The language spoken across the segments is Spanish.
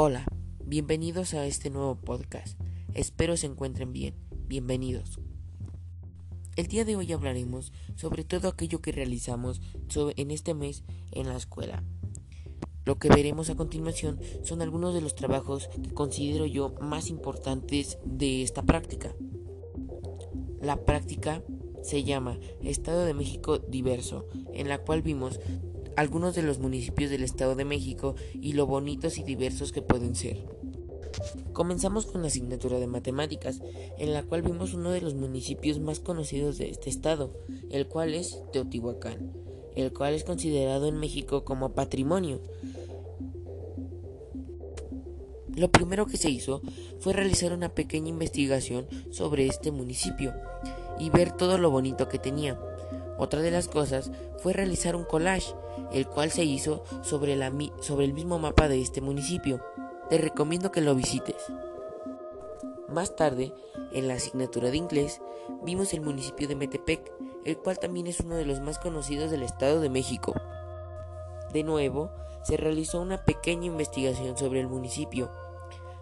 Hola, bienvenidos a este nuevo podcast. Espero se encuentren bien. Bienvenidos. El día de hoy hablaremos sobre todo aquello que realizamos en este mes en la escuela. Lo que veremos a continuación son algunos de los trabajos que considero yo más importantes de esta práctica. La práctica se llama Estado de México Diverso, en la cual vimos algunos de los municipios del Estado de México y lo bonitos y diversos que pueden ser. Comenzamos con la asignatura de matemáticas, en la cual vimos uno de los municipios más conocidos de este estado, el cual es Teotihuacán, el cual es considerado en México como patrimonio. Lo primero que se hizo fue realizar una pequeña investigación sobre este municipio y ver todo lo bonito que tenía. Otra de las cosas fue realizar un collage, el cual se hizo sobre, el mismo mapa de este municipio. Te recomiendo que lo visites. Más tarde, en la asignatura de inglés, vimos el municipio de Metepec, el cual también es uno de los más conocidos del Estado de México. De nuevo, se realizó una pequeña investigación sobre el municipio,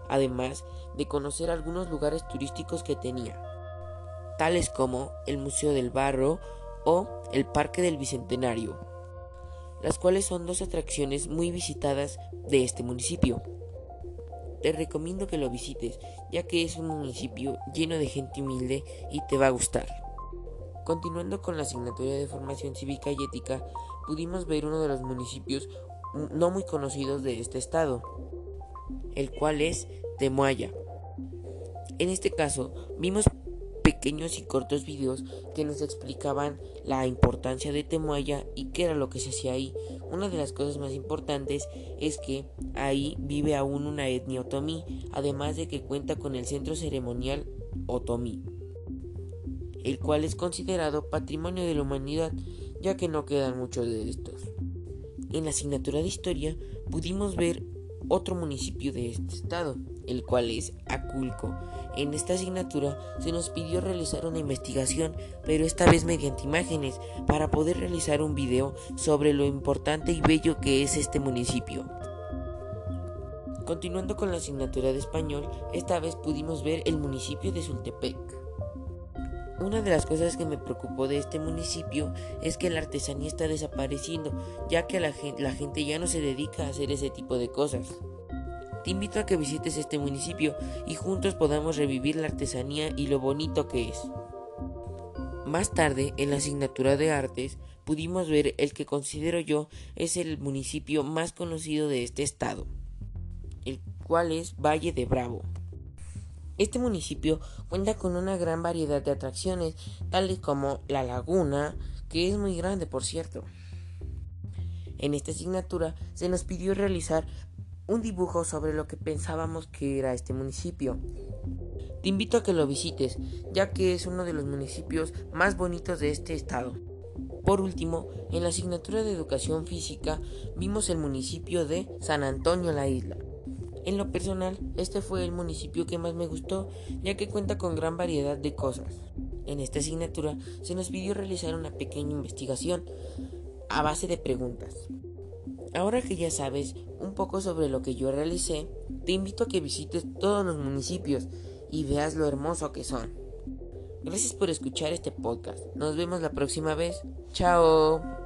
además de conocer algunos lugares turísticos que tenía, tales como el Museo del Barro o el Parque del Bicentenario, las cuales son dos atracciones muy visitadas de este municipio. Te recomiendo que lo visites, ya que es un municipio lleno de gente humilde y te va a gustar. Continuando con la asignatura de formación cívica y ética, pudimos ver uno de los municipios no muy conocidos de este estado, el cual es Temuaya. En este caso, vimos pequeños y cortos videos que nos explicaban la importancia de Temuaya y qué era lo que se hacía ahí. Una de las cosas más importantes es que ahí vive aún una etnia otomí, además de que cuenta con el centro ceremonial otomí, el cual es considerado patrimonio de la humanidad, ya que no quedan muchos de estos. En la asignatura de historia pudimos ver otro municipio de este estado, el cual es Aculco. En esta asignatura se nos pidió realizar una investigación, pero esta vez mediante imágenes, para poder realizar un video sobre lo importante y bello que es este municipio. Continuando con la asignatura de español, esta vez pudimos ver el municipio de Sultepec. Una de las cosas que me preocupó de este municipio es que la artesanía está desapareciendo, ya que la la gente ya no se dedica a hacer ese tipo de cosas. Te invito a que visites este municipio y juntos podamos revivir la artesanía y lo bonito que es. Más tarde, en la asignatura de artes, pudimos ver el que considero yo es el municipio más conocido de este estado, el cual es Valle de Bravo. Este municipio cuenta con una gran variedad de atracciones, tales como la laguna, que es muy grande por cierto. En esta asignatura se nos pidió realizar un dibujo sobre lo que pensábamos que era este municipio. Te invito a que lo visites, ya que es uno de los municipios más bonitos de este estado. Por último, en la asignatura de educación física vimos el municipio de San Antonio la Isla. En lo personal, este fue el municipio que más me gustó, ya que cuenta con gran variedad de cosas. En esta asignatura se nos pidió realizar una pequeña investigación a base de preguntas. Ahora que ya sabes un poco sobre lo que yo realicé, te invito a que visites todos los municipios y veas lo hermoso que son. Gracias por escuchar este podcast. Nos vemos la próxima vez. Chao.